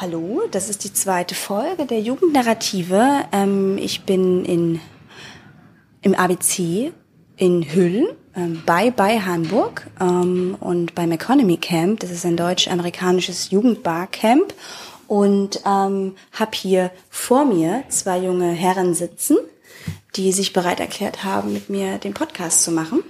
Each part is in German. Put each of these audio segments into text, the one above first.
Hallo, das ist die zweite Folge der Jugendnarrative. Ähm, ich bin in, im ABC in Hüllen ähm, bei, bei Hamburg ähm, und beim Economy Camp. Das ist ein deutsch-amerikanisches Jugendbarcamp und ähm, habe hier vor mir zwei junge Herren sitzen, die sich bereit erklärt haben, mit mir den Podcast zu machen.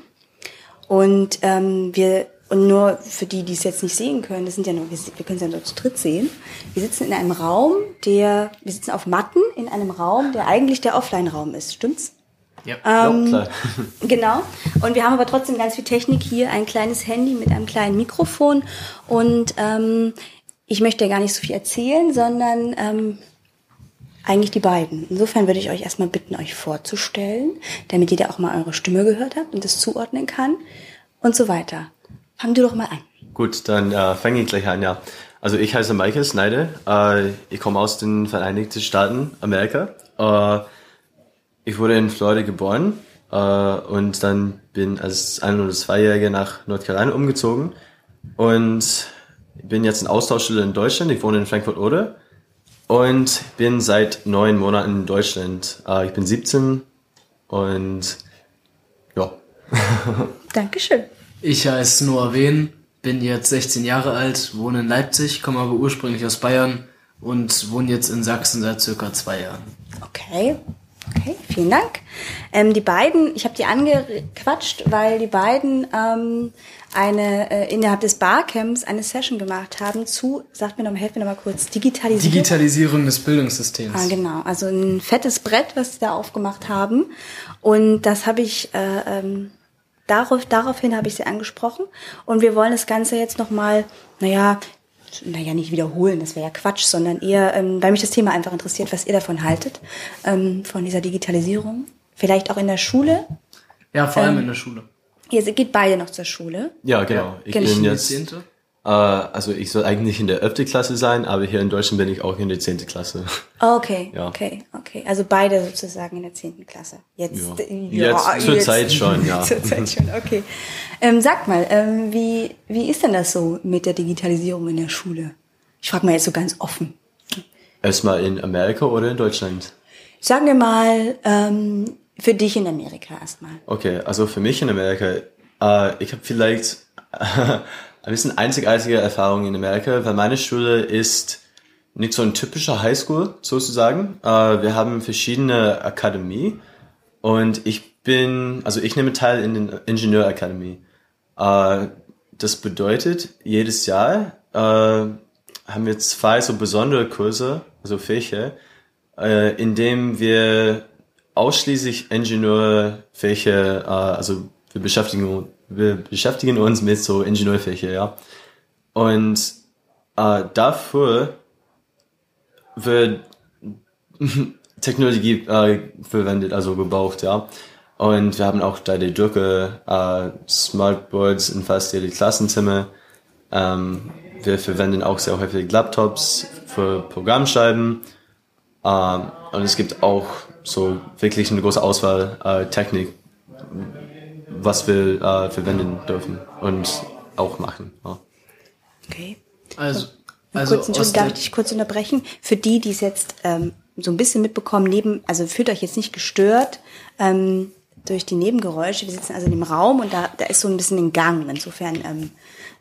Und ähm, wir und nur für die, die es jetzt nicht sehen können, das sind ja nur, wir, wir können es ja nur zu dritt sehen. Wir sitzen in einem Raum, der, wir sitzen auf Matten in einem Raum, der eigentlich der Offline-Raum ist. Stimmt's? Ja, ähm, ja klar. genau. Und wir haben aber trotzdem ganz viel Technik hier, ein kleines Handy mit einem kleinen Mikrofon. Und ähm, ich möchte ja gar nicht so viel erzählen, sondern ähm, eigentlich die beiden. Insofern würde ich euch erstmal bitten, euch vorzustellen, damit jeder auch mal eure Stimme gehört hat und das zuordnen kann und so weiter. Fang du doch mal an. Gut, dann äh, fange ich gleich an, ja. Also ich heiße Michael Snyder. Äh, ich komme aus den Vereinigten Staaten Amerika. Äh, ich wurde in Florida geboren äh, und dann bin als ein- oder zweijähriger nach Nordcarolina umgezogen und bin jetzt ein Austauschschüler in Deutschland. Ich wohne in Frankfurt-Oder und bin seit neun Monaten in Deutschland. Äh, ich bin 17 und ja. Dankeschön. Ich heiße Noah Wehn, bin jetzt 16 Jahre alt, wohne in Leipzig, komme aber ursprünglich aus Bayern und wohne jetzt in Sachsen seit circa zwei Jahren. Okay, okay, vielen Dank. Ähm, die beiden, ich habe die angequatscht, weil die beiden ähm, eine äh, innerhalb des Barcamps eine Session gemacht haben zu, sagt mir noch mal, helft mir noch mal kurz, Digitalisierung. Digitalisierung des Bildungssystems. Ah, genau, also ein fettes Brett, was sie da aufgemacht haben. Und das habe ich äh, ähm, Darauf, daraufhin habe ich sie angesprochen und wir wollen das Ganze jetzt nochmal, naja, naja, nicht wiederholen, das wäre ja Quatsch, sondern eher, ähm, weil mich das Thema einfach interessiert, was ihr davon haltet, ähm, von dieser Digitalisierung. Vielleicht auch in der Schule. Ja, vor allem ähm, in der Schule. Ihr geht beide noch zur Schule. Ja, genau. Ich genau. bin jetzt also ich soll eigentlich in der 11. Klasse sein, aber hier in Deutschland bin ich auch in der 10. Klasse. Okay, ja. okay, okay. Also beide sozusagen in der 10. Klasse. Jetzt, ja. ja jetzt zur jetzt, Zeit schon, ja. zur Zeit schon, okay. Ähm, sag mal, ähm, wie, wie ist denn das so mit der Digitalisierung in der Schule? Ich frage mal jetzt so ganz offen. Erstmal in Amerika oder in Deutschland? Sagen wir mal, ähm, für dich in Amerika erstmal. Okay, also für mich in Amerika, äh, ich habe vielleicht ein bisschen einzigartige Erfahrung in Amerika, weil meine Schule ist nicht so ein typischer Highschool sozusagen. Äh, wir haben verschiedene Akademie und ich bin, also ich nehme teil in den Ingenieurakademie. Äh, das bedeutet, jedes Jahr äh, haben wir zwei so besondere Kurse, also Fächer, in dem wir ausschließlich Ingenieurfächer, also wir beschäftigen wir beschäftigen uns mit so Ingenieurfächer, ja. Und äh, dafür wird Technologie äh, verwendet, also gebraucht, ja. Und wir haben auch da die Drucke, äh, Smartboards in fast jede Klassenzimmer. Ähm, wir verwenden auch sehr häufig Laptops für Programmschreiben. Ähm, und es gibt auch so wirklich eine große Auswahl äh, Technik, was wir äh, verwenden dürfen und auch machen. Ja. Okay. Also, also kurz, darf ich dich kurz unterbrechen? Für die, die es jetzt ähm, so ein bisschen mitbekommen, neben, also fühlt euch jetzt nicht gestört ähm, durch die Nebengeräusche. Wir sitzen also in dem Raum und da, da ist so ein bisschen ein Gang. Insofern, ähm,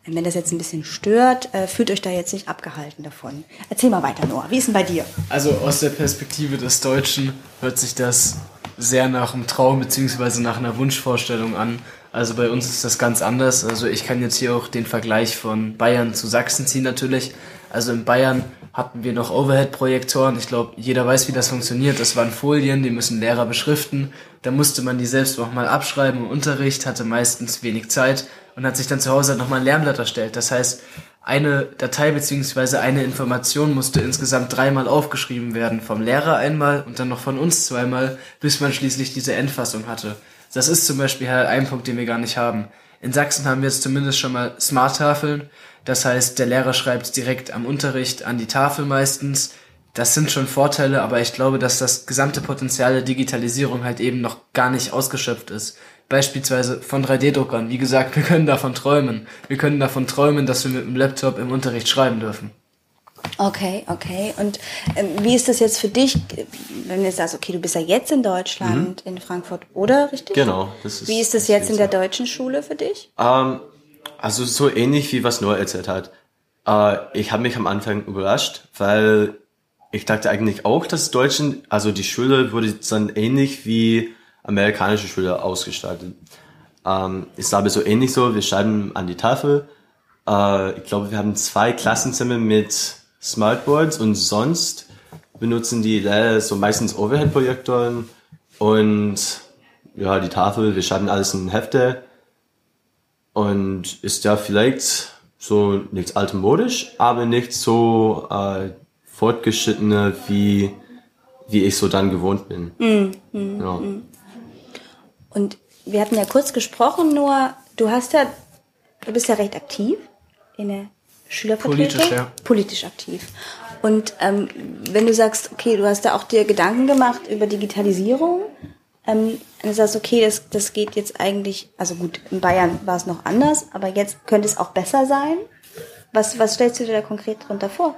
wenn das jetzt ein bisschen stört, äh, fühlt euch da jetzt nicht abgehalten davon. Erzähl mal weiter, Noah. Wie ist denn bei dir? Also aus der Perspektive des Deutschen hört sich das sehr nach einem Traum beziehungsweise nach einer Wunschvorstellung an. Also bei uns ist das ganz anders. Also ich kann jetzt hier auch den Vergleich von Bayern zu Sachsen ziehen natürlich. Also in Bayern hatten wir noch Overhead-Projektoren. Ich glaube, jeder weiß, wie das funktioniert. Das waren Folien, die müssen Lehrer beschriften. Da musste man die selbst auch mal abschreiben im Unterricht, hatte meistens wenig Zeit und hat sich dann zu Hause nochmal ein Lernblatt erstellt. Das heißt, eine Datei beziehungsweise eine Information musste insgesamt dreimal aufgeschrieben werden. Vom Lehrer einmal und dann noch von uns zweimal, bis man schließlich diese Endfassung hatte. Das ist zum Beispiel halt ein Punkt, den wir gar nicht haben. In Sachsen haben wir jetzt zumindest schon mal Smart-Tafeln. Das heißt, der Lehrer schreibt direkt am Unterricht an die Tafel meistens. Das sind schon Vorteile, aber ich glaube, dass das gesamte Potenzial der Digitalisierung halt eben noch gar nicht ausgeschöpft ist beispielsweise von 3D-Druckern. Wie gesagt, wir können davon träumen. Wir können davon träumen, dass wir mit dem Laptop im Unterricht schreiben dürfen. Okay, okay. Und ähm, wie ist das jetzt für dich, wenn du jetzt sagst, okay, du bist ja jetzt in Deutschland, in Frankfurt, oder richtig? Genau. Das ist, Wie ist das jetzt in der deutschen Schule für dich? Ähm, also so ähnlich wie was Noah erzählt hat. Äh, ich habe mich am Anfang überrascht, weil ich dachte eigentlich auch, dass Deutschen, also die Schule wurde dann ähnlich wie amerikanische Schule ausgestaltet. Ähm, ist aber so ähnlich so, wir schreiben an die Tafel. Äh, ich glaube, wir haben zwei Klassenzimmer mit Smartboards und sonst benutzen die Lehrer so meistens Overhead-Projektoren und ja, die Tafel, wir schreiben alles in Hefte und ist ja vielleicht so nichts altmodisch, aber nicht so äh, fortgeschrittene, wie, wie ich so dann gewohnt bin. Mm, ja. Und wir hatten ja kurz gesprochen, nur du hast ja, du bist ja recht aktiv in der Schülervertretung. Politisch, ja. Politisch aktiv. Und ähm, wenn du sagst, okay, du hast da auch dir Gedanken gemacht über Digitalisierung, ähm, und du sagst, okay, das, das geht jetzt eigentlich, also gut, in Bayern war es noch anders, aber jetzt könnte es auch besser sein. Was, was stellst du dir da konkret drunter vor?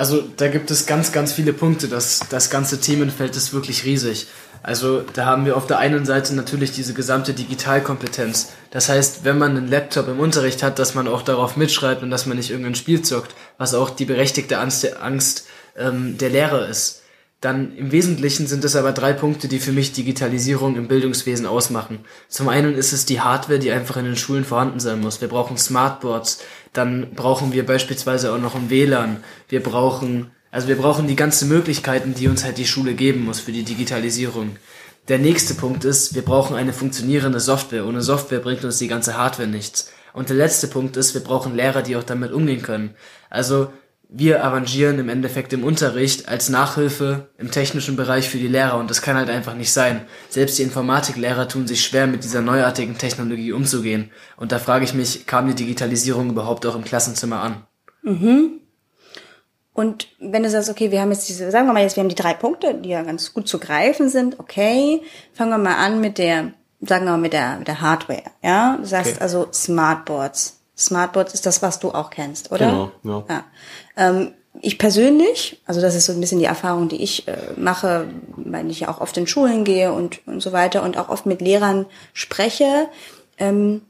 Also da gibt es ganz, ganz viele Punkte. Das, das ganze Themenfeld ist wirklich riesig. Also da haben wir auf der einen Seite natürlich diese gesamte Digitalkompetenz. Das heißt, wenn man einen Laptop im Unterricht hat, dass man auch darauf mitschreibt und dass man nicht irgendein Spiel zockt, was auch die berechtigte Angst, Angst ähm, der Lehrer ist. Dann im Wesentlichen sind es aber drei Punkte, die für mich Digitalisierung im Bildungswesen ausmachen. Zum einen ist es die Hardware, die einfach in den Schulen vorhanden sein muss. Wir brauchen Smartboards, dann brauchen wir beispielsweise auch noch ein WLAN. Wir brauchen, also wir brauchen die ganzen Möglichkeiten, die uns halt die Schule geben muss für die Digitalisierung. Der nächste Punkt ist, wir brauchen eine funktionierende Software. Ohne Software bringt uns die ganze Hardware nichts. Und der letzte Punkt ist, wir brauchen Lehrer, die auch damit umgehen können. Also wir arrangieren im Endeffekt im Unterricht als Nachhilfe im technischen Bereich für die Lehrer und das kann halt einfach nicht sein. Selbst die Informatiklehrer tun sich schwer, mit dieser neuartigen Technologie umzugehen. Und da frage ich mich, kam die Digitalisierung überhaupt auch im Klassenzimmer an? Und wenn du sagst, okay, wir haben jetzt diese, sagen wir mal jetzt, wir haben die drei Punkte, die ja ganz gut zu greifen sind, okay, fangen wir mal an mit der, sagen wir mal mit der, mit der Hardware, ja? Du sagst Okay. also Smartboards. Smartboards ist das, was du auch kennst, oder? Genau, ja. ja. Ähm, ich persönlich, also das ist so ein bisschen die Erfahrung, die ich äh, mache, weil ich ja auch oft in Schulen gehe und, und so weiter und auch oft mit Lehrern spreche. Ähm,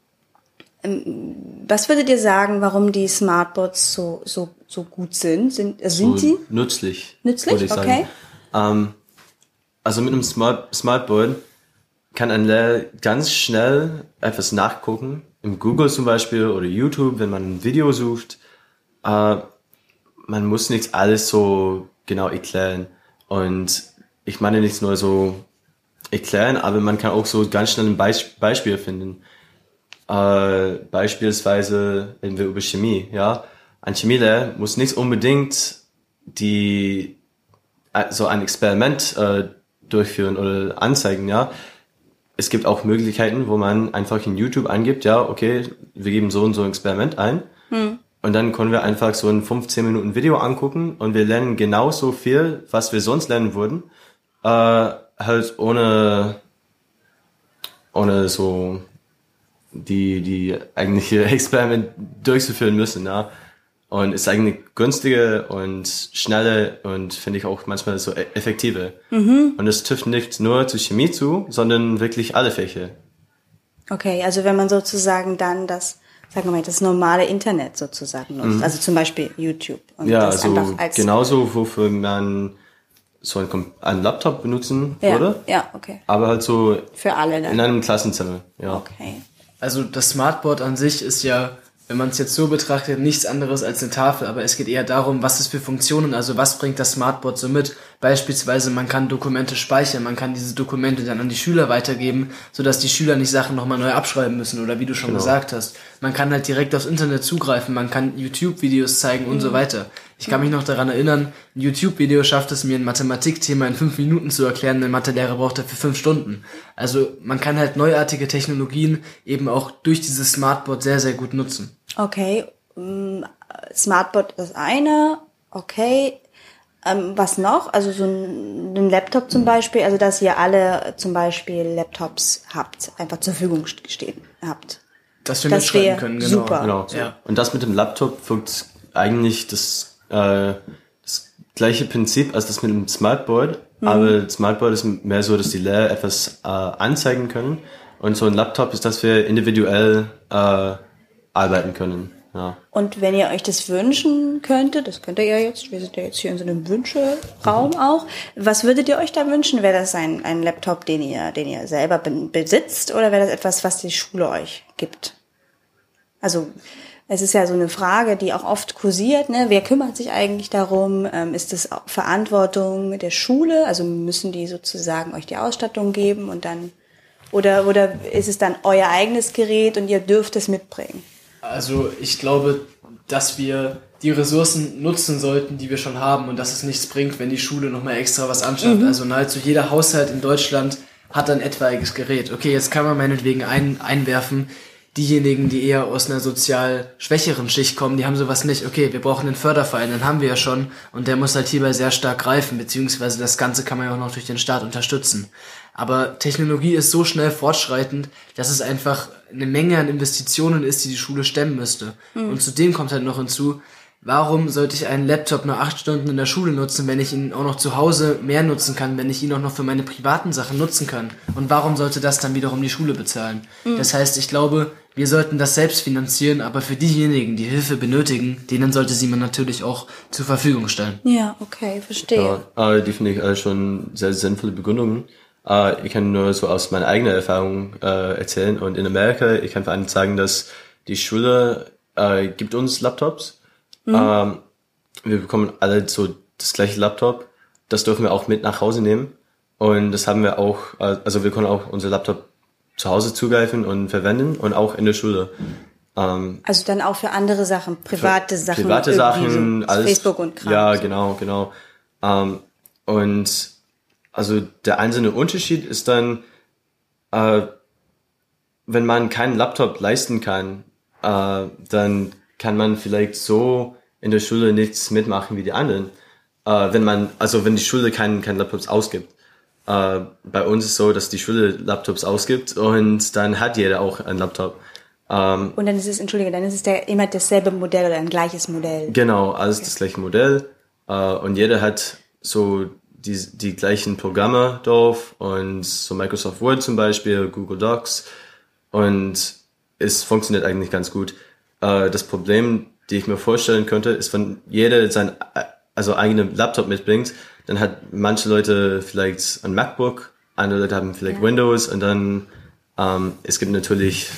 ähm, was würdet ihr sagen, warum die Smartboards so, so, so gut sind? Sind, äh, sind so sie? nützlich. Nützlich? würde ich sagen. Okay. Ähm, also mit einem Smart Smartboard kann ein Lehrer ganz schnell etwas nachgucken. Im Google zum Beispiel oder YouTube, wenn man ein Video sucht. Äh, man muss nicht alles so genau erklären. Und ich meine nicht nur so erklären, aber man kann auch so ganz schnell ein Beis Beispiel finden. Äh, beispielsweise reden wir über Chemie, ja. Ein Chemielehrer muss nicht unbedingt die äh, so ein Experiment äh, durchführen oder anzeigen, ja. Es gibt auch Möglichkeiten, wo man einfach in YouTube eingibt, ja, okay, wir geben so und so ein Experiment ein. Und dann können wir einfach so ein 15 Minuten Video angucken und wir lernen genauso viel, was wir sonst lernen würden, äh, halt ohne, ohne so die, die eigentliche Experiment durchzuführen müssen, ja. Und ist eigentlich günstiger und schneller und finde ich auch manchmal so e- effektiver. Und es trifft nicht nur zu Chemie zu, sondern wirklich alle Fächer. Okay, also wenn man sozusagen dann das, sagen wir mal, das normale Internet sozusagen nutzt, also zum Beispiel YouTube. Und Mhm. Ja, das also einfach als, genauso, wofür man so einen, einen Laptop benutzen ja, würde, ja, okay. aber halt so Für alle dann. in einem Klassenzimmer, ja. Okay. Also das Smartboard an sich ist ja, wenn man es jetzt so betrachtet, nichts anderes als eine Tafel, aber es geht eher darum, was es für Funktionen, also was bringt das Smartboard so mit. Beispielsweise, man kann Dokumente speichern, man kann diese Dokumente dann an die Schüler weitergeben, sodass die Schüler nicht Sachen nochmal neu abschreiben müssen oder wie du schon Genau. gesagt hast. Man kann halt direkt aufs Internet zugreifen, man kann YouTube-Videos zeigen und so weiter. Ich kann mich noch daran erinnern, ein YouTube-Video schafft es mir, ein Mathematikthema in fünf Minuten zu erklären, ein Mathelehrer braucht dafür fünf Stunden. Also man kann halt neuartige Technologien eben auch durch dieses Smartboard sehr, sehr gut nutzen. Okay, ähm, Smartboard ist eine, okay. Ähm, was noch? Also so ein, ein Laptop zum Beispiel, also dass ihr alle zum Beispiel Laptops habt, einfach zur Verfügung stehen Dass wir Das mitschreiben wär können, genau. super. Genau. Ja. Und das mit dem Laptop wirkt eigentlich das äh, das gleiche Prinzip als das mit dem Smartboard, mhm. aber Smartboard ist mehr so, dass die Lehrer etwas äh, anzeigen können und so ein Laptop ist, dass wir individuell äh, arbeiten können. Ja. Und wenn ihr euch das wünschen könntet, das könnt ihr ja jetzt, wir sind ja jetzt hier in so einem Wünscheraum mhm. auch, was würdet ihr euch da wünschen? Wäre das ein, ein Laptop, den ihr, den ihr selber besitzt oder wäre das etwas, was die Schule euch gibt? Also es ist ja so eine Frage, die auch oft kursiert. Ne? Wer kümmert sich eigentlich darum? Ähm, ist es Verantwortung der Schule? Also müssen die sozusagen euch die Ausstattung geben und dann oder oder ist es dann euer eigenes Gerät und ihr dürft es mitbringen? Also ich glaube, dass wir die Ressourcen nutzen sollten, die wir schon haben und dass es nichts bringt, wenn die Schule nochmal extra was anschafft. Mhm. Also nahezu jeder Haushalt in Deutschland hat ein etwaiges Gerät. Okay, jetzt kann man meinetwegen ein, einwerfen, diejenigen, die eher aus einer sozial schwächeren Schicht kommen, die haben sowas nicht. Okay, wir brauchen einen Förderverein, den haben wir ja schon und der muss halt hierbei sehr stark greifen, beziehungsweise das Ganze kann man ja auch noch durch den Staat unterstützen. Aber Technologie ist so schnell fortschreitend, dass es einfach eine Menge an Investitionen ist, die die Schule stemmen müsste. Mhm. Und zudem kommt halt noch hinzu, warum sollte ich einen Laptop nur acht Stunden in der Schule nutzen, wenn ich ihn auch noch zu Hause mehr nutzen kann, wenn ich ihn auch noch für meine privaten Sachen nutzen kann? Und warum sollte das dann wiederum die Schule bezahlen? Mhm. Das heißt, ich glaube, wir sollten das selbst finanzieren, aber für diejenigen, die Hilfe benötigen, denen sollte sie man natürlich auch zur Verfügung stellen. Ja, okay, verstehe. Ja, die finde ich alle schon sehr sinnvolle Begründungen. Uh, ich kann nur so aus meiner eigenen Erfahrung uh, erzählen. Und in Amerika, ich kann vor allem sagen, dass die Schule uh, gibt uns Laptops. Mhm. Uh, wir bekommen alle so das gleiche Laptop. Das dürfen wir auch mit nach Hause nehmen. Und das haben wir auch, also wir können auch unser Laptop zu Hause zugreifen und verwenden und auch in der Schule. Ähm, also dann auch für andere Sachen, private Sachen. Private Sachen, so alles. Facebook und Kram. Ja, genau, genau. Ähm, und also der einzelne Unterschied ist dann, äh, wenn man keinen Laptop leisten kann, äh, dann kann man vielleicht so in der Schule nichts mitmachen wie die anderen. Äh, wenn man, also wenn die Schule keinen keinen Laptops ausgibt. Äh, bei uns ist es so, dass die Schule Laptops ausgibt und dann hat jeder auch einen Laptop. Ähm, und dann ist es, entschuldige, dann ist es der, immer dasselbe Modell oder ein gleiches Modell. Genau, alles okay. das gleiche Modell. Äh, und jeder hat so die, die gleichen Programme drauf und so Microsoft Word zum Beispiel, Google Docs und es funktioniert eigentlich ganz gut. Äh, das Problem, die ich mir vorstellen könnte, ist, wenn jeder sein also eigenen Laptop mitbringt, dann hat manche Leute vielleicht ein MacBook, andere Leute haben vielleicht ja. Windows und dann ähm, es gibt natürlich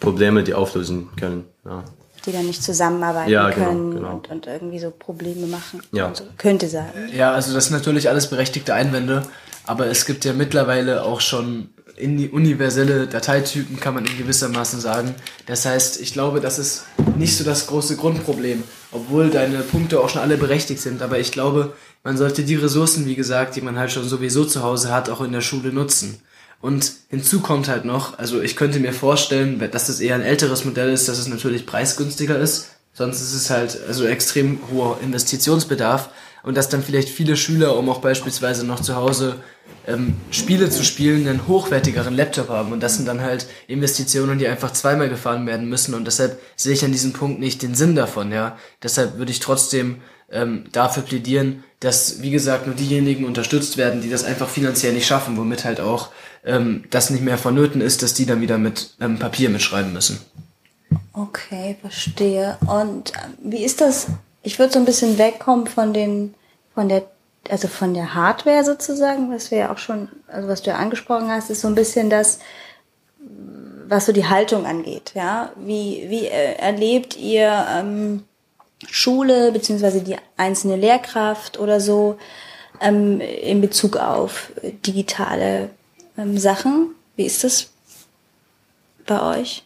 Probleme, die auflösen können. Ja die dann nicht zusammenarbeiten ja, genau, können genau. Und, und, irgendwie so Probleme machen. Ja. So, könnte sein. Ja, also das sind natürlich alles berechtigte Einwände, aber es gibt ja mittlerweile auch schon in die universelle Dateitypen, kann man in gewissermaßen sagen. Das heißt, ich glaube, das ist nicht so das große Grundproblem, obwohl deine Punkte auch schon alle berechtigt sind. Aber ich glaube, man sollte die Ressourcen, wie gesagt, die man halt schon sowieso zu Hause hat, auch in der Schule nutzen. Und hinzu kommt halt noch, also ich könnte mir vorstellen, dass das eher ein älteres Modell ist, dass es natürlich preisgünstiger ist. Sonst ist es halt also extrem hoher Investitionsbedarf und dass dann vielleicht viele Schüler, um auch beispielsweise noch zu Hause ähm, Spiele zu spielen, einen hochwertigeren Laptop haben. Und das sind dann halt Investitionen, die einfach zweimal gefahren werden müssen. Und deshalb sehe ich an diesem Punkt nicht den Sinn davon, ja. Deshalb würde ich trotzdem ähm, dafür plädieren, dass, wie gesagt, nur diejenigen unterstützt werden, die das einfach finanziell nicht schaffen, womit halt auch ähm, das nicht mehr vonnöten ist, dass die dann wieder mit ähm, Papier mitschreiben müssen. Okay, verstehe. Und äh, wie ist das? Ich würde so ein bisschen wegkommen von den, von der, also von der Hardware sozusagen, was wir ja auch schon, also was du ja angesprochen hast, ist so ein bisschen das, was so die Haltung angeht. Ja, wie wie äh, erlebt ihr ähm, Schule beziehungsweise die einzelne Lehrkraft oder so ähm, in Bezug auf digitale ähm, Sachen. Wie ist das bei euch?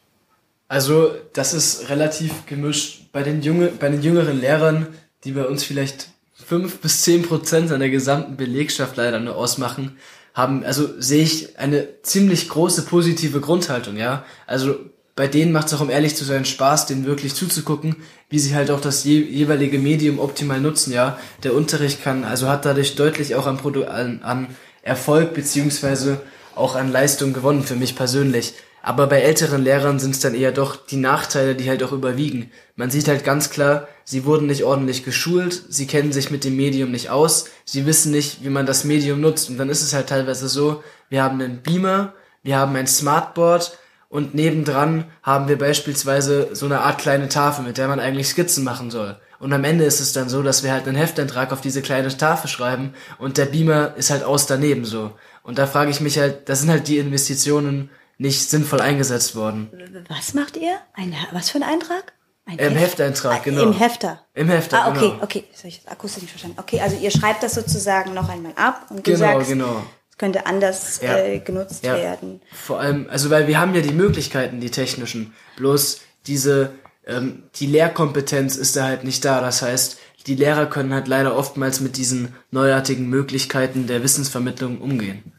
Also, das ist relativ gemischt. Bei den, junge, bei den jüngeren Lehrern, die bei uns vielleicht fünf bis zehn Prozent an der gesamten Belegschaft leider nur ausmachen, haben, also sehe ich eine ziemlich große positive Grundhaltung, ja. Also bei denen macht es auch, um ehrlich zu sein, Spaß, denen wirklich zuzugucken, wie sie halt auch das je jeweilige Medium optimal nutzen, ja. Der Unterricht kann, also hat dadurch deutlich auch an, Produ an, an Erfolg beziehungsweise auch an Leistung gewonnen für mich persönlich. Aber bei älteren Lehrern sind es dann eher doch die Nachteile, die halt auch überwiegen. Man sieht halt ganz klar, sie wurden nicht ordentlich geschult, sie kennen sich mit dem Medium nicht aus, sie wissen nicht, wie man das Medium nutzt. Und dann ist es halt teilweise so, wir haben einen Beamer, wir haben ein Smartboard und nebendran haben wir beispielsweise so eine Art kleine Tafel, mit der man eigentlich Skizzen machen soll. Und am Ende ist es dann so, dass wir halt einen Heftantrag auf diese kleine Tafel schreiben und der Beamer ist halt aus daneben so. Und da frage ich mich halt, das sind halt die Investitionen nicht sinnvoll eingesetzt worden. Was macht ihr? Ein, was für ein Eintrag? Ein Im Heft- Hefteintrag, genau. Im Hefter. Im Hefter, Ah, okay, genau. okay. Das habe ich jetzt akustisch nicht verstanden. Okay, also ihr schreibt das sozusagen noch einmal ab und du Genau, sagst, genau. es könnte anders Ja. äh, genutzt Ja. werden. Vor allem, also weil wir haben ja die Möglichkeiten, die technischen. Bloß diese, ähm, die Lehrkompetenz ist da halt nicht da. Das heißt, die Lehrer können halt leider oftmals mit diesen neuartigen Möglichkeiten der Wissensvermittlung umgehen.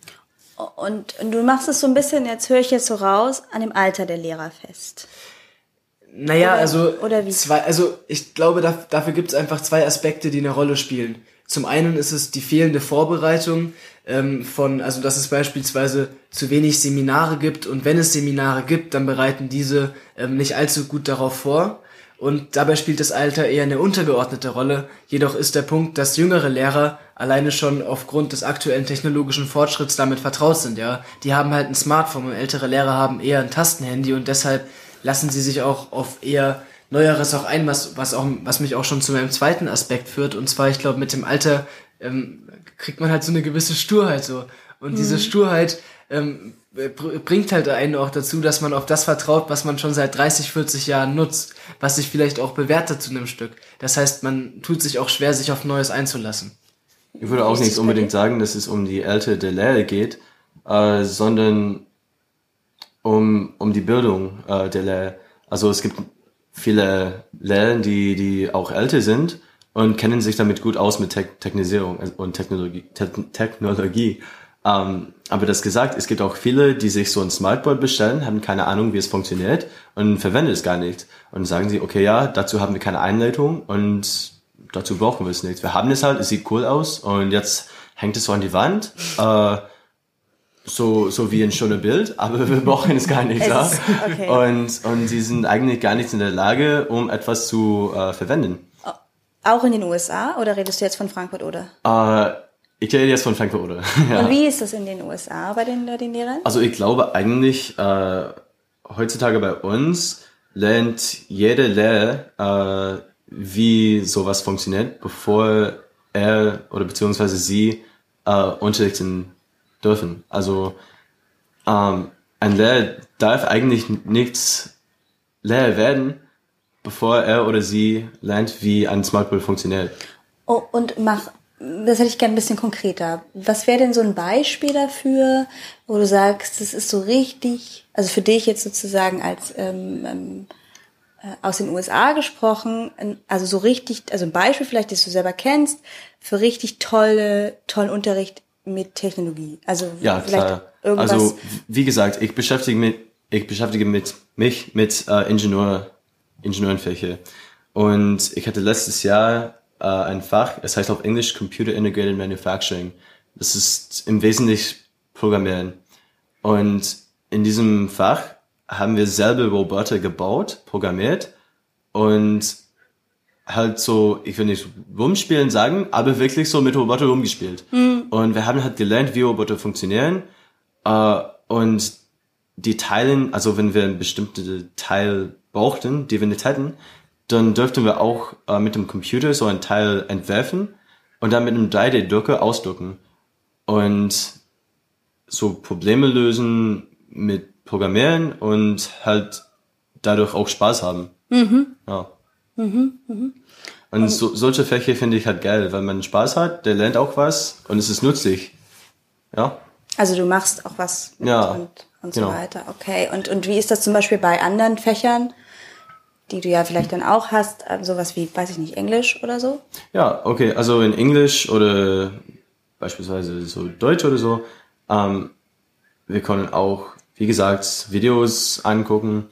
Und, und du machst es so ein bisschen, jetzt höre ich jetzt so raus, an dem Alter der Lehrer fest. Naja, Oder- also oder wie? zwei, also ich glaube, da, dafür gibt es einfach zwei Aspekte, die eine Rolle spielen. Zum einen ist es die fehlende Vorbereitung ähm, von, also dass es beispielsweise zu wenig Seminare gibt und wenn es Seminare gibt, dann bereiten diese ähm, nicht allzu gut darauf vor. Und dabei spielt das Alter eher eine untergeordnete Rolle. Jedoch ist der Punkt, dass jüngere Lehrer alleine schon aufgrund des aktuellen technologischen Fortschritts damit vertraut sind, ja. Die haben halt ein Smartphone und ältere Lehrer haben eher ein Tastenhandy und deshalb lassen sie sich auch auf eher Neueres auch ein, was, was, auch, was mich auch schon zu meinem zweiten Aspekt führt. Und zwar, ich glaube, mit dem Alter ähm, kriegt man halt so eine gewisse Sturheit so. Und diese Sturheit ähm, bringt halt einen auch dazu, dass man auf das vertraut, was man schon seit 30, 40 Jahren nutzt, was sich vielleicht auch bewertet zu einem Stück. Das heißt, man tut sich auch schwer, sich auf Neues einzulassen. Ich würde auch nicht unbedingt sagen, dass es um die Ältere der Lehrer geht, äh, sondern um, um die Bildung äh, der Lehrer. Also es gibt viele Lehrer, die, die auch älter sind und kennen sich damit gut aus mit Te Technisierung und Technologie. Te Technologie. Ähm, aber das gesagt, es gibt auch viele, die sich so ein Smartboard bestellen, haben keine Ahnung, wie es funktioniert und verwenden es gar nicht. Und sagen sie, okay, ja, dazu haben wir keine Einleitung und dazu brauchen wir es nicht. Wir haben es halt, es sieht cool aus und jetzt hängt es so an die Wand. Äh, so, so wie ein schönes Bild, aber wir brauchen es gar nicht. Ja? okay. Und, und sie sind eigentlich gar nicht in der Lage, um etwas zu äh, verwenden. Auch in den USA oder redest du jetzt von Frankfurt oder? Äh, ich rede jetzt von Frankfurt, oder? ja. Und wie ist das in den USA bei den, bei den Lehrern? Also ich glaube eigentlich, äh, heutzutage bei uns lernt jeder Lehrer, äh, wie sowas funktioniert, bevor er oder beziehungsweise sie äh, unterrichten dürfen. Also ähm, ein Lehrer darf eigentlich nichts Lehrer werden, bevor er oder sie lernt, wie ein Smartboard funktioniert. Oh, und mach, das hätte ich gerne ein bisschen konkreter. Was wäre denn so ein Beispiel dafür, wo du sagst, das ist so richtig, also für dich jetzt sozusagen als ähm, ähm, äh, aus den USA gesprochen, also so richtig, also ein Beispiel vielleicht, das du selber kennst, für richtig tolle, tollen Unterricht mit Technologie. Also Ja, vielleicht klar. irgendwas. Also wie gesagt, ich beschäftige mit, ich beschäftige mit mich mit äh, Ingenieur, Ingenieurenfächer. Und ich hatte letztes Jahr äh, ein Fach, es heißt auf Englisch Computer Integrated Manufacturing. Das ist im Wesentlichen Programmieren. Und in diesem Fach haben wir selber Roboter gebaut, programmiert und halt so, ich will nicht rumspielen sagen, aber wirklich so mit Roboter rumgespielt. Und wir haben halt gelernt, wie Roboter funktionieren. Äh, und die Teilen, also wenn wir ein bestimmtes Teil brauchten, die wir nicht hätten, dann dürften wir auch äh, mit dem Computer so ein Teil entwerfen und dann mit einem 3D-Drucker ausdrucken. Und so Probleme lösen mit Programmieren und halt dadurch auch Spaß haben. Ja. Und so, solche Fächer finde ich halt geil, weil man Spaß hat, der lernt auch was und es ist nützlich. Ja. Also du machst auch was mit Ja, und, und so genau. weiter. Okay. Und, und wie ist das zum Beispiel bei anderen Fächern, die du ja vielleicht dann auch hast, also sowas wie, weiß ich nicht, Englisch oder so? Ja, okay, also in Englisch oder beispielsweise so Deutsch oder so, ähm, wir können auch, wie gesagt, Videos angucken,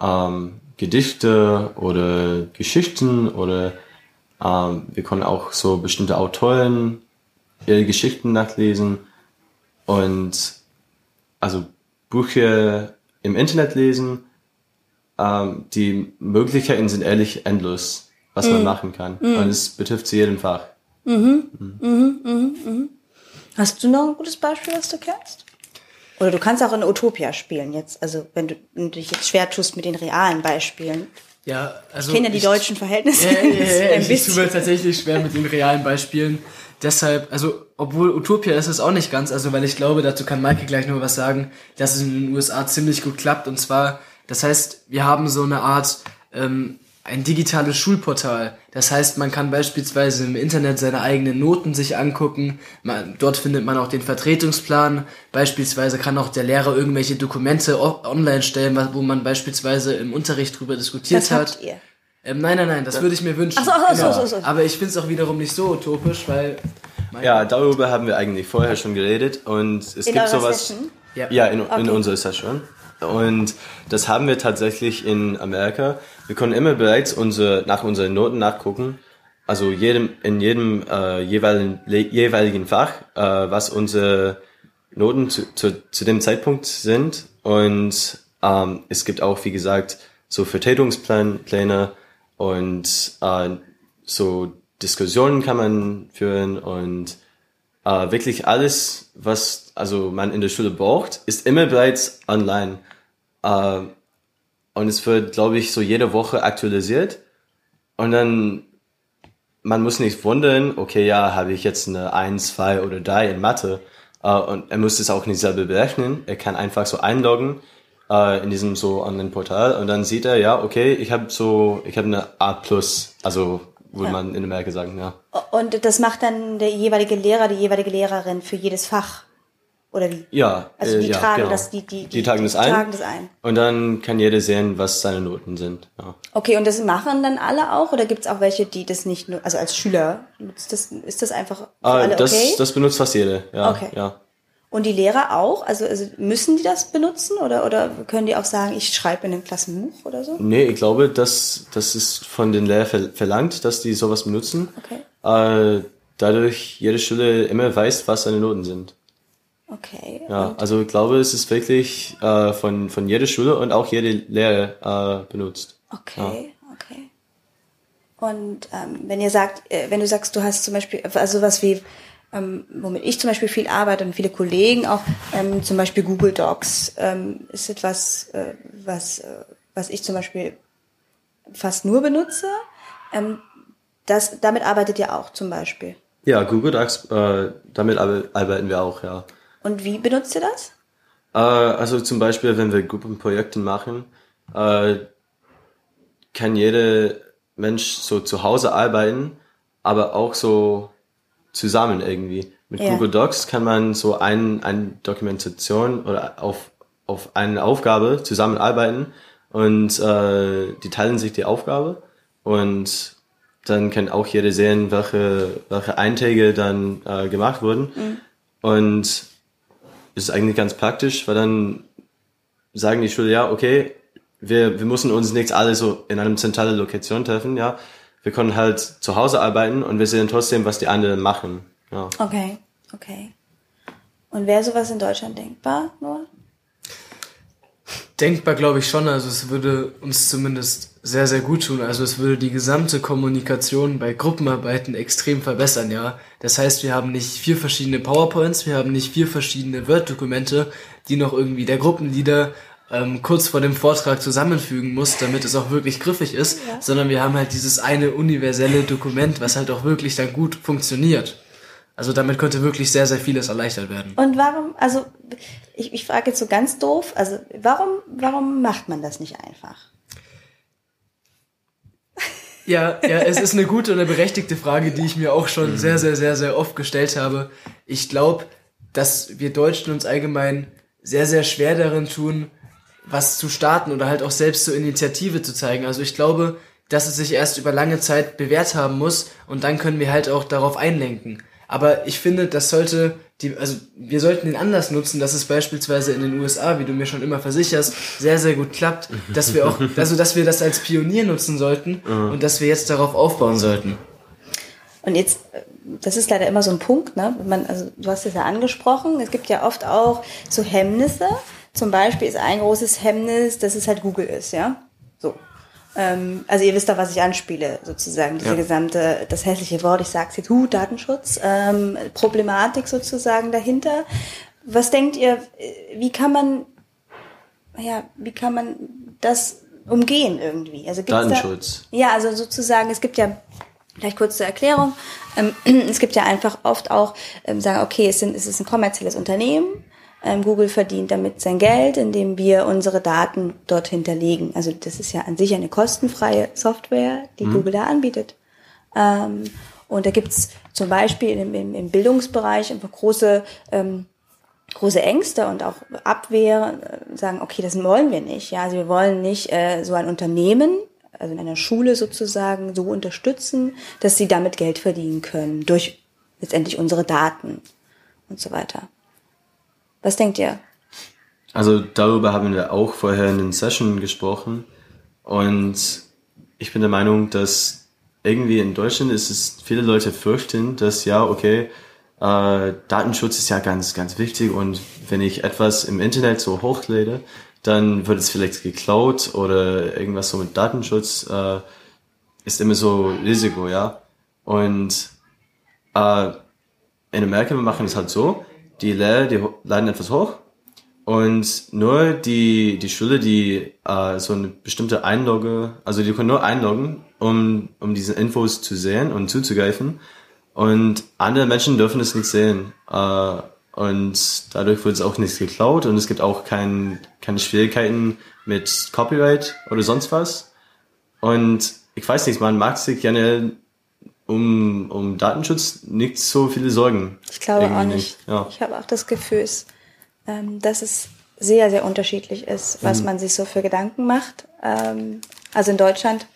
ähm, Gedichte oder Geschichten oder ähm, wir können auch so bestimmte Autoren ihre Geschichten nachlesen und also Bücher im Internet lesen. Ähm, die Möglichkeiten sind ehrlich endlos, was man machen kann. Und es betrifft zu jedem Fach. Hast du noch ein gutes Beispiel, was du kennst? Oder du kannst auch in Utopia spielen jetzt. Also wenn du, wenn du dich jetzt schwer tust mit den realen Beispielen. Ja, also Ich kenne ja die deutschen Verhältnisse. Ja, ja, ja, ein ich, ich tue mir tatsächlich schwer mit den realen Beispielen. Deshalb, also, obwohl Utopia ist es auch nicht ganz, also, weil ich glaube, dazu kann Maike gleich noch was sagen, dass es in den USA ziemlich gut klappt. Und zwar, das heißt, wir haben so eine Art, ähm, ein digitales Schulportal. Das heißt, man kann beispielsweise im Internet seine eigenen Noten sich angucken. Man, dort findet man auch den Vertretungsplan. Beispielsweise kann auch der Lehrer irgendwelche Dokumente online stellen, wo man beispielsweise im Unterricht drüber diskutiert Das hat. habt ihr. Ähm, nein, nein, nein, das würde ich mir wünschen. Ach so, ach so, Genau. so, so, so. Aber ich finde es auch wiederum nicht so utopisch, weil. Ja, darüber haben wir eigentlich vorher schon geredet und es In gibt sowas. Session? Ja. Ja, in, Okay. in unserer Session. Und das haben wir tatsächlich in Amerika. Wir können immer bereits unsere, nach unseren Noten nachgucken. Also jedem, in jedem äh, jeweiligen, jeweiligen Fach, äh, was unsere Noten zu, zu, zu dem Zeitpunkt sind. Und ähm, es gibt auch, wie gesagt, so Vertretungspläne und äh, so Diskussionen kann man führen und äh, wirklich alles, was also man in der Schule braucht, ist immer bereits online. Äh, und es wird, glaube ich, so jede Woche aktualisiert. Und dann, man muss nicht wundern, okay, ja, habe ich jetzt eine 1, 2 oder 3 in Mathe. Äh, und er muss es auch nicht selber berechnen. Er kann einfach so einloggen äh, in diesem so Online-Portal und dann sieht er, ja, okay, ich habe so, ich habe eine A+, also würde man in Amerika sagen, ja. Und das macht dann der jeweilige Lehrer, die jeweilige Lehrerin für jedes Fach. Oder wie? Ja, Also äh, die ja, tragen genau. das, die, die, die tragen das die ein. tragen das ein. Und dann kann jeder sehen, was seine Noten sind. Ja. Okay, und das machen dann alle auch? Oder gibt es auch welche, die das nicht nur, also als Schüler, nutzt das, ist das einfach für Ah, alle das, okay? das benutzt fast jeder. Ja, Okay. ja. Und die Lehrer auch? Also, also müssen die das benutzen? Oder, oder können die auch sagen, ich schreibe in einem Klassenbuch oder so? Nee, ich glaube, das, das ist von den Lehrern ver verlangt, dass die sowas benutzen. Okay. Äh, dadurch jede Schule immer weiß, was seine Noten sind. Okay. Ja, also ich glaube, es ist wirklich äh, von, von jeder Schule und auch jede Lehrer äh, benutzt. Okay, okay. Und ähm, wenn ihr sagt, äh, wenn du sagst, du hast zum Beispiel, also was wie, ähm, womit ich zum Beispiel viel arbeite und viele Kollegen auch, ähm, zum Beispiel Google Docs, ähm, ist etwas, äh, was, äh, was ich zum Beispiel fast nur benutze. Ähm, das, damit arbeitet ihr auch zum Beispiel. Ja, Google Docs, äh, damit arbe- arbeiten wir auch, ja. Und wie benutzt ihr das? Äh, also zum Beispiel, wenn wir Gruppenprojekte machen, äh, kann jeder Mensch so zu Hause arbeiten, aber auch so zusammen irgendwie. Mit Ja. Google Docs kann man so ein, eine Dokumentation oder auf, auf eine Aufgabe zusammenarbeiten und äh, die teilen sich die Aufgabe und dann kann auch jeder sehen, welche, welche Einträge dann äh, gemacht wurden. Und es ist eigentlich ganz praktisch, weil dann sagen die Schule, ja, okay, wir, wir müssen uns nicht alle so in einer zentralen Lokation treffen, ja. Wir können halt zu Hause arbeiten und wir sehen trotzdem, was die anderen machen. Ja. Okay, okay. Und wäre sowas in Deutschland denkbar, nur? Denkbar glaube ich schon, also es würde uns zumindest sehr, sehr gut tun. Also es würde die gesamte Kommunikation bei Gruppenarbeiten extrem verbessern, ja. Das heißt, wir haben nicht vier verschiedene PowerPoints, wir haben nicht vier verschiedene Word-Dokumente, die noch irgendwie der Gruppenleader ähm, kurz vor dem Vortrag zusammenfügen muss, damit es auch wirklich griffig ist, sondern wir haben halt dieses eine universelle Dokument, was halt auch wirklich dann gut funktioniert. Also damit könnte wirklich sehr, sehr vieles erleichtert werden. Und warum, also ich, ich frage jetzt so ganz doof, also warum, warum macht man das nicht einfach? Ja, ja, es ist eine gute und eine berechtigte Frage, die ich mir auch schon sehr, sehr, sehr, sehr oft gestellt habe. Ich glaube, dass wir Deutschen uns allgemein sehr, sehr schwer darin tun, was zu starten oder halt auch selbst zur Initiative zu zeigen. Also ich glaube, dass es sich erst über lange Zeit bewährt haben muss und dann können wir halt auch darauf einlenken. Aber ich finde, das sollte die, also wir sollten den Anlass nutzen, dass es beispielsweise in den USA, wie du mir schon immer versicherst, sehr, sehr gut klappt, dass wir auch, also dass wir das als Pionier nutzen sollten und dass wir jetzt darauf aufbauen sollten. Und jetzt, das ist leider immer so ein Punkt, ne? Man, also du hast es ja angesprochen, es gibt ja oft auch so Hemmnisse, zum Beispiel ist ein großes Hemmnis, dass es halt Google ist, ja. So. Ähm, also ihr wisst doch, was ich anspiele, sozusagen, diese Ja. gesamte, das hässliche Wort, ich sag's jetzt, hu, Datenschutz, ähm, Problematik sozusagen dahinter. Was denkt ihr, äh, wie kann man, ja, wie kann man das umgehen irgendwie? Also gibt's Datenschutz. Da, ja, also sozusagen, es gibt ja, vielleicht kurz zur Erklärung, ähm, es gibt ja einfach oft auch, ähm, sagen, okay, es, sind, es ist ein kommerzielles Unternehmen, Google verdient damit sein Geld, indem wir unsere Daten dort hinterlegen. Also das ist ja an sich eine kostenfreie Software, die Google da anbietet. Ähm, und da gibt's zum Beispiel im, im, im Bildungsbereich einfach große, ähm, große Ängste und auch Abwehr, äh, sagen, okay, das wollen wir nicht. Ja, also wir wollen nicht äh, so ein Unternehmen, also in einer Schule sozusagen, so unterstützen, dass sie damit Geld verdienen können durch letztendlich unsere Daten und so weiter. Was denkt ihr? Also darüber haben wir auch vorher in den Session gesprochen und ich bin der Meinung, dass irgendwie in Deutschland ist es, viele Leute fürchten, dass ja, okay, äh, Datenschutz ist ja ganz, ganz wichtig und wenn ich etwas im Internet so hochlade, dann wird es vielleicht geklaut oder irgendwas so mit Datenschutz äh, ist immer so Risiko, ja. Und äh, in Amerika, wir machen es halt so, die Lehrer, die laden etwas hoch und nur die, die Schüler, die äh, so eine bestimmte Einlogge, also die können nur einloggen, um, um diese Infos zu sehen und zuzugreifen. Und andere Menschen dürfen es nicht sehen. Äh, und dadurch wird es auch nichts geklaut und es gibt auch kein, keine Schwierigkeiten mit Copyright oder sonst was. Und ich weiß nicht, man mag sich generell um, um Datenschutz nicht so viele Sorgen. Ich glaube auch nicht. Ja. Ich habe auch das Gefühl, ähm, dass es sehr, sehr unterschiedlich ist, was Mhm. man sich so für Gedanken macht. Ähm, also in Deutschland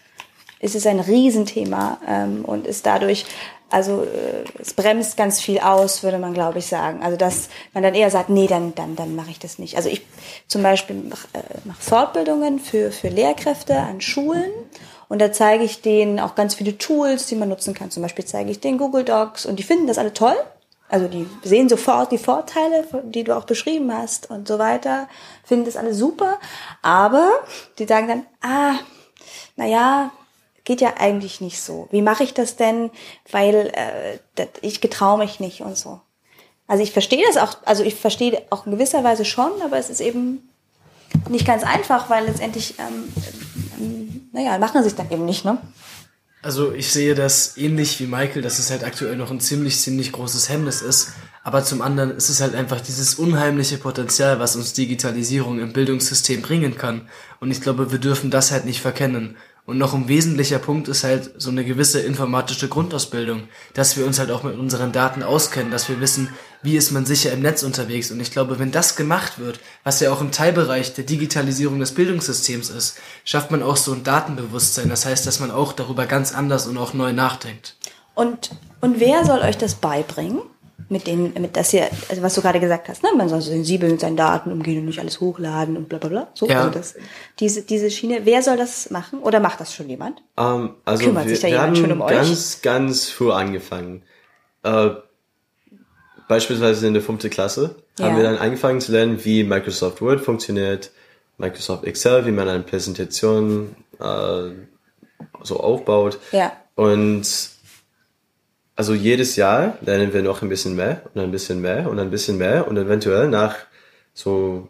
ist es ein Riesenthema ähm, und ist dadurch, also äh, es bremst ganz viel aus, würde man glaube ich sagen. Also dass man dann eher sagt, nee, dann, dann, dann mache ich das nicht. Also ich zum Beispiel mache äh, mach Fortbildungen für, für Lehrkräfte an Schulen und da zeige ich denen auch ganz viele Tools, die man nutzen kann. Zum Beispiel zeige ich denen Google Docs und die finden das alle toll. Also die sehen sofort die Vorteile, die du auch beschrieben hast und so weiter, finden das alle super. Aber die sagen dann, ah, naja, geht ja eigentlich nicht so. Wie mache ich das denn? Weil äh, ich getraue mich nicht und so. Also ich verstehe das auch, also ich verstehe auch in gewisser Weise schon, aber es ist eben nicht ganz einfach, weil letztendlich, ähm, naja, machen es dann eben nicht, ne? Also ich sehe das ähnlich wie Michael, dass es halt aktuell noch ein ziemlich, ziemlich großes Hemmnis ist. Aber zum anderen ist es halt einfach dieses unheimliche Potenzial, was uns Digitalisierung im Bildungssystem bringen kann. Und ich glaube, wir dürfen das halt nicht verkennen. Und noch ein wesentlicher Punkt ist halt so eine gewisse informatische Grundausbildung, dass wir uns halt auch mit unseren Daten auskennen, dass wir wissen, wie ist man sicher im Netz unterwegs. Und ich glaube, wenn das gemacht wird, was ja auch ein Teilbereich der Digitalisierung des Bildungssystems ist, schafft man auch so ein Datenbewusstsein. Das heißt, dass man auch darüber ganz anders und auch neu nachdenkt. Und, und wer soll euch das beibringen? Mit den, mit das hier, also was du gerade gesagt hast, ne? Man soll so sensibel mit seinen Daten umgehen und nicht alles hochladen und bla bla bla. So, Ja. also das, diese, diese Schiene. Wer soll das machen? Oder macht das schon jemand? Ähm, also Kümmert wir, sich da jemand haben schon um euch? ganz, ganz früh angefangen. Äh, beispielsweise in der fünften Klasse haben Ja. wir dann angefangen zu lernen, wie Microsoft Word funktioniert, Microsoft Excel, wie man eine Präsentation äh, so aufbaut. Ja. Und also jedes Jahr lernen wir noch ein bisschen mehr und ein bisschen mehr und ein bisschen mehr und eventuell nach so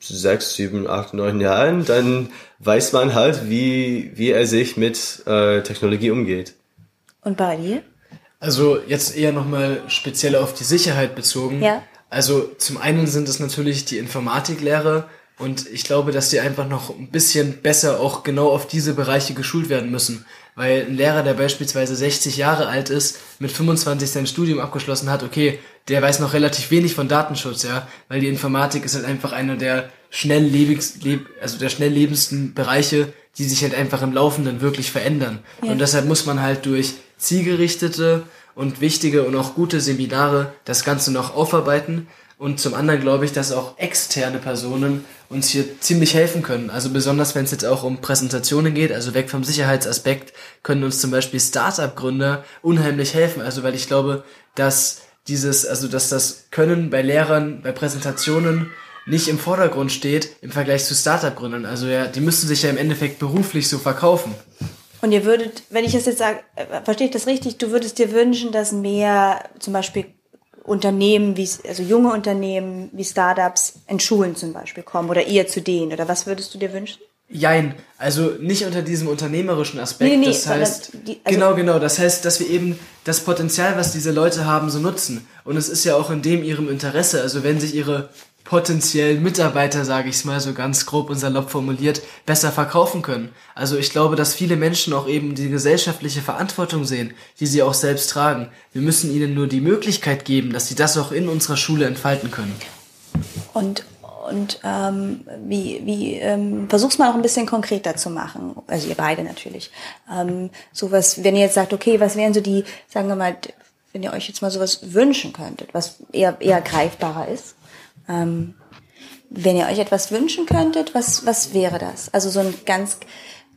sechs, sieben, acht, neun Jahren, dann weiß man halt, wie, wie er sich mit äh, Technologie umgeht. Und bei dir? Also jetzt eher nochmal speziell auf die Sicherheit bezogen. Ja. Also zum einen sind es natürlich die Informatiklehrer und ich glaube, dass die einfach noch ein bisschen besser auch genau auf diese Bereiche geschult werden müssen. Weil ein Lehrer, der beispielsweise 60 Jahre alt ist, mit 25 sein Studium abgeschlossen hat, okay, der weiß noch relativ wenig von Datenschutz, ja, weil die Informatik ist halt einfach einer der schnell lebens, leb, also der schnelllebendsten Bereiche, die sich halt einfach im Laufenden wirklich verändern. Und deshalb muss man halt durch zielgerichtete und wichtige und auch gute Seminare das Ganze noch aufarbeiten. Und zum anderen glaube ich, dass auch externe Personen uns hier ziemlich helfen können. Also besonders wenn es jetzt auch um Präsentationen geht, also weg vom Sicherheitsaspekt, können uns zum Beispiel Startup-Gründer unheimlich helfen. Also weil ich glaube, dass dieses, also dass das Können bei Lehrern, bei Präsentationen nicht im Vordergrund steht im Vergleich zu Startup-Gründern. Also ja, die müssten sich ja im Endeffekt beruflich so verkaufen. Und ihr würdet, wenn ich das jetzt sage, äh, verstehe ich das richtig, du würdest dir wünschen, dass mehr zum Beispiel Unternehmen, wie also junge Unternehmen wie Startups in Schulen zum Beispiel kommen oder ihr zu denen oder was würdest du dir wünschen? Jein, also nicht unter diesem unternehmerischen Aspekt. Nee, nee, das heißt, die- also- genau, genau. Das heißt, dass wir eben das Potenzial, was diese Leute haben, so nutzen. Und es ist ja auch in dem ihrem Interesse. Also wenn sich ihre potenziellen Mitarbeiter, sage ich es mal so ganz grob und salopp formuliert, besser verkaufen können. Also ich glaube, dass viele Menschen auch eben die gesellschaftliche Verantwortung sehen, die sie auch selbst tragen. Wir müssen ihnen nur die Möglichkeit geben, dass sie das auch in unserer Schule entfalten können. Und und ähm, wie, wie ähm, versuch's mal noch ein bisschen konkreter zu machen. Also ihr beide natürlich. Ähm, sowas, wenn ihr jetzt sagt, okay, was wären so die, sagen wir mal, wenn ihr euch jetzt mal sowas wünschen könntet, was eher eher greifbarer ist. Ähm, wenn ihr euch etwas wünschen könntet, was was wäre das? Also so ein ganz,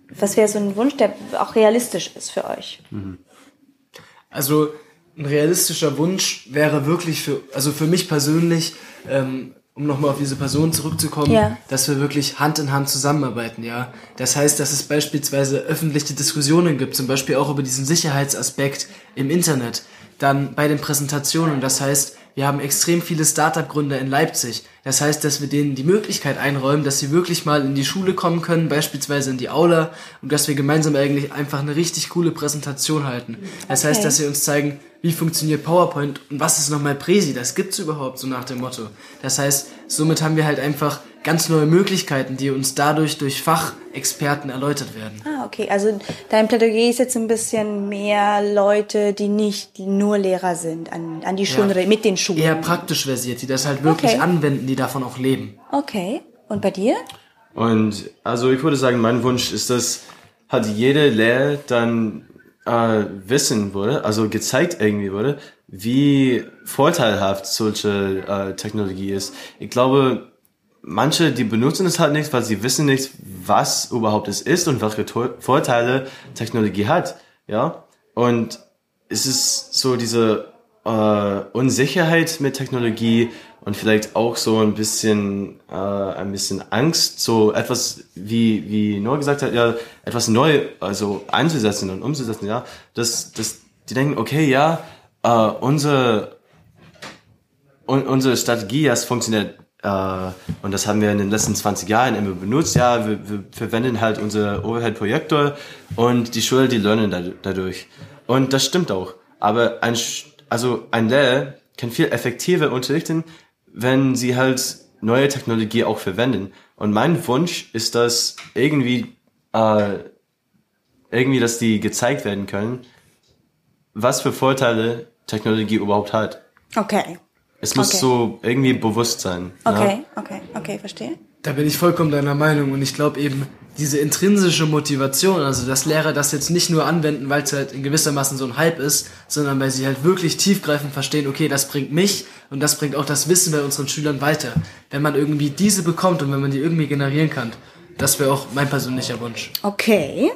was wäre so ein Wunsch, der auch realistisch ist für euch? Also ein realistischer Wunsch wäre wirklich für, also für mich persönlich, ähm, um nochmal auf diese Person zurückzukommen, Ja. dass wir wirklich Hand in Hand zusammenarbeiten, ja. Das heißt, dass es beispielsweise öffentliche Diskussionen gibt, zum Beispiel auch über diesen Sicherheitsaspekt im Internet. Dann bei den Präsentationen, das heißt, wir haben extrem viele Startup-Gründer in Leipzig. Das heißt, dass wir denen die Möglichkeit einräumen, dass sie wirklich mal in die Schule kommen können, beispielsweise in die Aula, und dass wir gemeinsam eigentlich einfach eine richtig coole Präsentation halten. Das heißt, Okay. dass sie uns zeigen, wie funktioniert PowerPoint und was ist nochmal Presi, das gibt's überhaupt, so nach dem Motto. Das heißt, somit haben wir halt einfach ganz neue Möglichkeiten, die uns dadurch durch Fachexperten erläutert werden. Ah, okay. Also dein Plädoyer ist jetzt ein bisschen mehr Leute, die nicht nur Lehrer sind, an, an die Schulen Ja. oder mit den Schulen. Eher praktisch versiert, die das halt wirklich Okay. anwenden, die davon auch leben. Okay. Und bei dir? Und also ich würde sagen, mein Wunsch ist, dass halt jede Lehre dann äh, wissen würde, also gezeigt irgendwie wurde, wie vorteilhaft solche äh, Technologie ist. Ich glaube, manche, die benutzen es halt nicht, weil sie wissen nicht, was überhaupt es ist und welche Vorteile Technologie hat. Ja. Und es ist so diese äh, Unsicherheit mit Technologie und vielleicht auch so ein bisschen äh, ein bisschen Angst, so etwas wie wie Noah gesagt hat, ja etwas neu also einzusetzen und umzusetzen, ja, dass dass die denken, okay, ja, äh, unsere un unsere Strategie, ja, es funktioniert und das haben wir in den letzten 20 Jahren immer benutzt. Ja, wir, wir verwenden halt unsere Overhead-Projektor und die Schüler, die lernen da, dadurch. Und das stimmt auch. Aber ein, also ein Lehrer kann viel effektiver unterrichten, wenn sie halt neue Technologie auch verwenden. Und mein Wunsch ist, dass irgendwie, äh, irgendwie, dass die gezeigt werden können, was für Vorteile Technologie überhaupt hat. Okay. Es muss Okay. so irgendwie bewusst sein. Okay, okay, okay, verstehe. Da bin ich vollkommen deiner Meinung und ich glaube eben, diese intrinsische Motivation, also dass Lehrer das jetzt nicht nur anwenden, weil es halt in gewissermaßen so ein Hype ist, sondern weil sie halt wirklich tiefgreifend verstehen, okay, das bringt mich und das bringt auch das Wissen bei unseren Schülern weiter. Wenn man irgendwie diese bekommt und wenn man die irgendwie generieren kann, das wäre auch mein persönlicher Wunsch. Okay.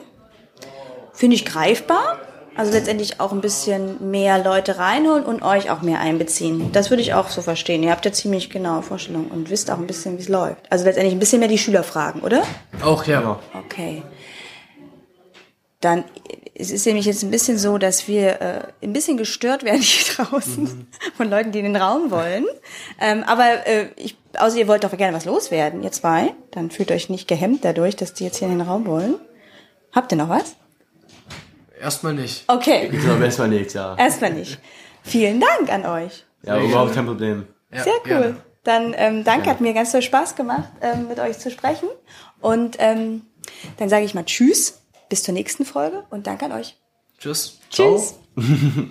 Finde ich greifbar. Also letztendlich auch ein bisschen mehr Leute reinholen und euch auch mehr einbeziehen. Das würde ich auch so verstehen. Ihr habt ja ziemlich genaue Vorstellungen und wisst auch ein bisschen, wie es läuft. Also letztendlich ein bisschen mehr die Schüler fragen, oder? Auch ja. Genau. Okay. Dann, es ist nämlich jetzt ein bisschen so, dass wir äh, ein bisschen gestört werden hier draußen von Leuten, die in den Raum wollen. Ähm, aber äh, ich, außer ihr wollt doch gerne was loswerden, ihr zwei. Dann fühlt euch nicht gehemmt dadurch, dass die jetzt hier in den Raum wollen. Habt ihr noch was? Erstmal nicht. Okay, Ich glaube erstmal nicht, ja. erstmal nicht. Vielen Dank an euch. Ja, überhaupt kein Problem. Ja, Sehr cool. gerne. Dann ähm, danke, hat mir ganz viel Spaß gemacht, ähm, mit euch zu sprechen. Und ähm, dann sage ich mal Tschüss, bis zur nächsten Folge und danke an euch. Tschüss. Tschüss.